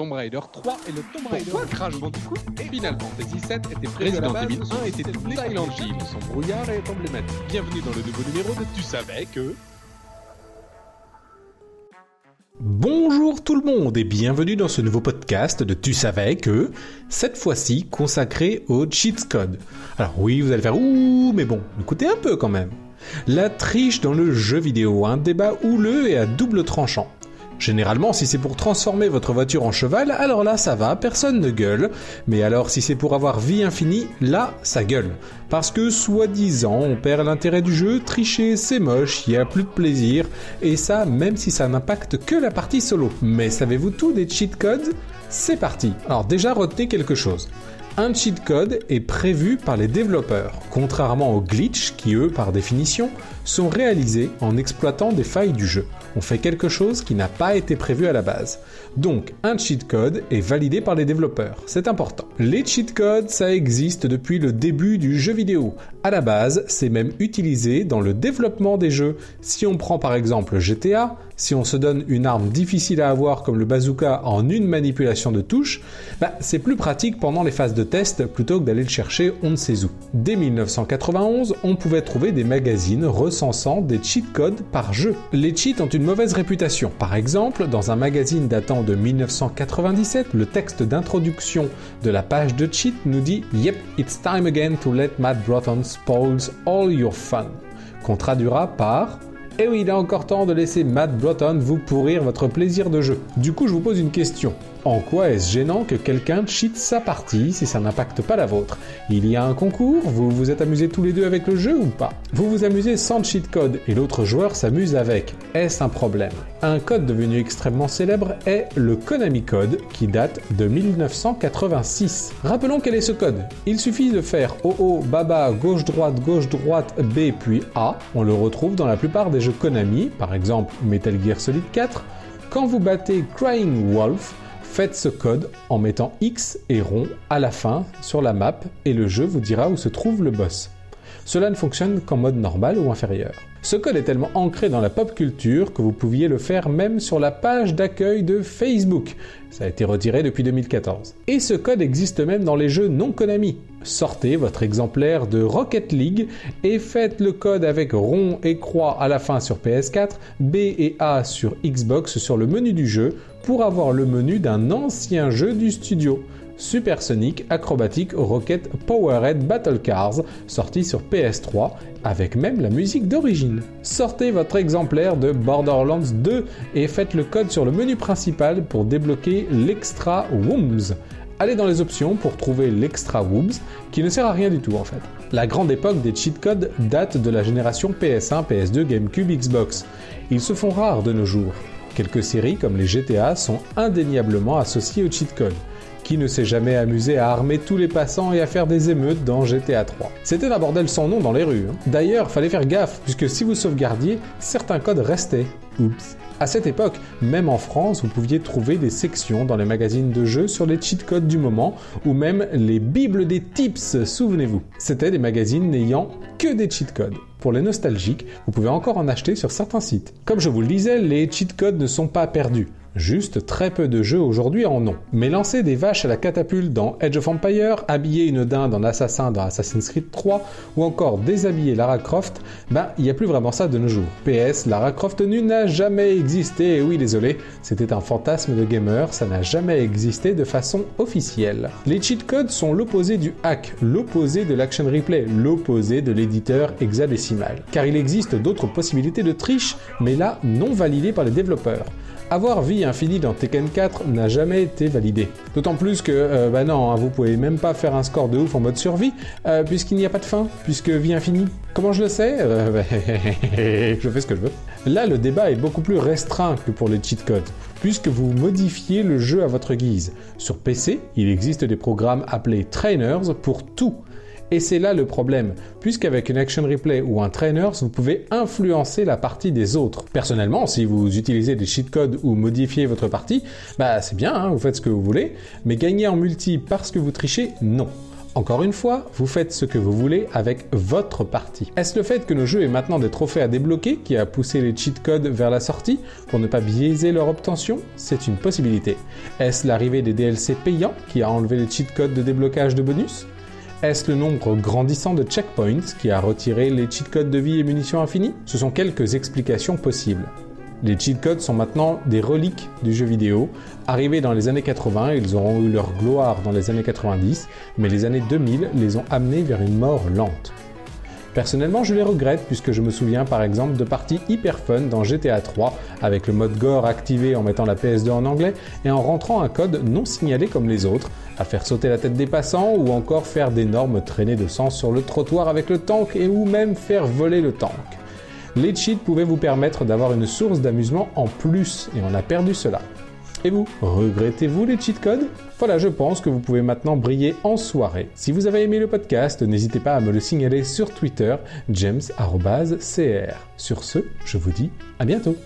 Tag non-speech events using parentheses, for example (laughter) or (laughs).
Tomb Raider 3 et le Tomb Raider Pourquoi Crash Bandicoot Final Fantasy 7 était Resident Evil 1 était Silent Hill. Son brouillard est emblématique. Bienvenue dans le nouveau numéro de Tu savais que... Bonjour tout le monde et bienvenue dans ce nouveau podcast de Tu savais que, cette fois-ci consacré au cheat code. Alors oui, vous allez faire ouh, mais bon, écoutez un peu quand même. La triche dans le jeu vidéo, un débat houleux et à double tranchant. Généralement, si c'est pour transformer votre voiture en cheval, alors là ça va, personne ne gueule. Mais alors si c'est pour avoir vie infinie, là ça gueule. Parce que soi-disant, on perd l'intérêt du jeu, tricher c'est moche, il a plus de plaisir, et ça même si ça n'impacte que la partie solo. Mais savez-vous tout des cheat codes? C'est parti. Alors déjà retenez quelque chose un cheat code est prévu par les développeurs, contrairement aux glitch qui, eux, par définition, sont réalisés en exploitant des failles du jeu. On fait quelque chose qui n'a pas été prévu à la base. Donc, un cheat code est validé par les développeurs. C'est important. Les cheat codes, ça existe depuis le début du jeu vidéo. À la base, c'est même utilisé dans le développement des jeux. Si on prend par exemple GTA, si on se donne une arme difficile à avoir comme le bazooka en une manipulation de touche, bah, c'est plus pratique pendant les phases de test plutôt que d'aller le chercher on ne sait où. Dès 1991, on pouvait trouver des magazines recensant des cheat codes par jeu. Les cheats ont une mauvaise réputation. Par exemple, dans un magazine datant de 1997, le texte d'introduction de la page de cheat nous dit Yep, it's time again to let Matt Broughton spoils all your fun. Qu'on traduira par et eh oui, il est encore temps de laisser Matt Broughton vous pourrir votre plaisir de jeu. Du coup, je vous pose une question. En quoi est-ce gênant que quelqu'un cheat sa partie si ça n'impacte pas la vôtre? Il y a un concours, vous vous êtes amusés tous les deux avec le jeu ou pas? Vous vous amusez sans cheat code et l'autre joueur s'amuse avec. Est-ce un problème? Un code devenu extrêmement célèbre est le Konami Code qui date de 1986. Rappelons quel est ce code. Il suffit de faire OO, Baba, gauche-droite, gauche-droite, B puis A. On le retrouve dans la plupart des jeux Konami, par exemple Metal Gear Solid 4. Quand vous battez Crying Wolf, Faites ce code en mettant X et rond à la fin sur la map et le jeu vous dira où se trouve le boss. Cela ne fonctionne qu'en mode normal ou inférieur. Ce code est tellement ancré dans la pop culture que vous pouviez le faire même sur la page d'accueil de Facebook. Ça a été retiré depuis 2014. Et ce code existe même dans les jeux non Konami. Sortez votre exemplaire de Rocket League et faites le code avec rond et croix à la fin sur PS4, B et A sur Xbox sur le menu du jeu pour avoir le menu d'un ancien jeu du studio. Supersonic Acrobatic Rocket Powerhead Battle Cars, sorti sur PS3, avec même la musique d'origine. Sortez votre exemplaire de Borderlands 2 et faites le code sur le menu principal pour débloquer l'extra Wooms. Allez dans les options pour trouver l'extra Wooms, qui ne sert à rien du tout en fait. La grande époque des cheat codes date de la génération PS1, PS2, GameCube, Xbox. Ils se font rares de nos jours. Quelques séries comme les GTA sont indéniablement associées au cheat code. Qui ne s'est jamais amusé à armer tous les passants et à faire des émeutes dans GTA 3 C'était un bordel sans nom dans les rues. Hein. D'ailleurs, fallait faire gaffe, puisque si vous sauvegardiez, certains codes restaient. Oups. À cette époque, même en France, vous pouviez trouver des sections dans les magazines de jeux sur les cheat codes du moment, ou même les bibles des tips, souvenez-vous. C'était des magazines n'ayant que des cheat codes. Pour les nostalgiques, vous pouvez encore en acheter sur certains sites. Comme je vous le disais, les cheat codes ne sont pas perdus. Juste très peu de jeux aujourd'hui en ont. Mais lancer des vaches à la catapulte dans Edge of Empire, habiller une dinde en assassin dans Assassin's Creed 3, ou encore déshabiller Lara Croft, ben il n'y a plus vraiment ça de nos jours. PS, Lara Croft nu n'a jamais existé, et oui désolé, c'était un fantasme de gamer, ça n'a jamais existé de façon officielle. Les cheat codes sont l'opposé du hack, l'opposé de l'action replay, l'opposé de l'éditeur hexadécimal. Car il existe d'autres possibilités de triche, mais là non validées par les développeurs. Avoir infinie dans Tekken 4 n'a jamais été validé. D'autant plus que, euh, bah non, hein, vous pouvez même pas faire un score de ouf en mode survie, euh, puisqu'il n'y a pas de fin, puisque vie infinie. Comment je le sais? Euh, (laughs) Je fais ce que je veux. Là, le débat est beaucoup plus restreint que pour les cheat codes, puisque vous modifiez le jeu à votre guise. Sur PC, il existe des programmes appelés trainers pour tout. Et c'est là le problème, puisqu'avec une action replay ou un trainer, vous pouvez influencer la partie des autres. Personnellement, si vous utilisez des cheat codes ou modifiez votre partie, bah c'est bien, hein, vous faites ce que vous voulez, mais gagner en multi parce que vous trichez, non. Encore une fois, vous faites ce que vous voulez avec votre partie. Est-ce le fait que nos jeux aient maintenant des trophées à débloquer qui a poussé les cheat codes vers la sortie pour ne pas biaiser leur obtention? C'est une possibilité. Est-ce l'arrivée des DLC payants qui a enlevé les cheat codes de déblocage de bonus? Est-ce le nombre grandissant de checkpoints qui a retiré les cheat codes de vie et munitions infinies? Ce sont quelques explications possibles. Les cheat codes sont maintenant des reliques du jeu vidéo. Arrivés dans les années 80, ils auront eu leur gloire dans les années 90, mais les années 2000 les ont amenés vers une mort lente. Personnellement, je les regrette puisque je me souviens par exemple de parties hyper fun dans GTA 3 avec le mode gore activé en mettant la PS2 en anglais et en rentrant un code non signalé comme les autres, à faire sauter la tête des passants ou encore faire d'énormes traînées de sang sur le trottoir avec le tank et ou même faire voler le tank. Les cheats pouvaient vous permettre d'avoir une source d'amusement en plus et on a perdu cela. Et vous, regrettez-vous les cheat codes? Voilà, je pense que vous pouvez maintenant briller en soirée. Si vous avez aimé le podcast, n'hésitez pas à me le signaler sur Twitter, james.cr. Sur ce, je vous dis à bientôt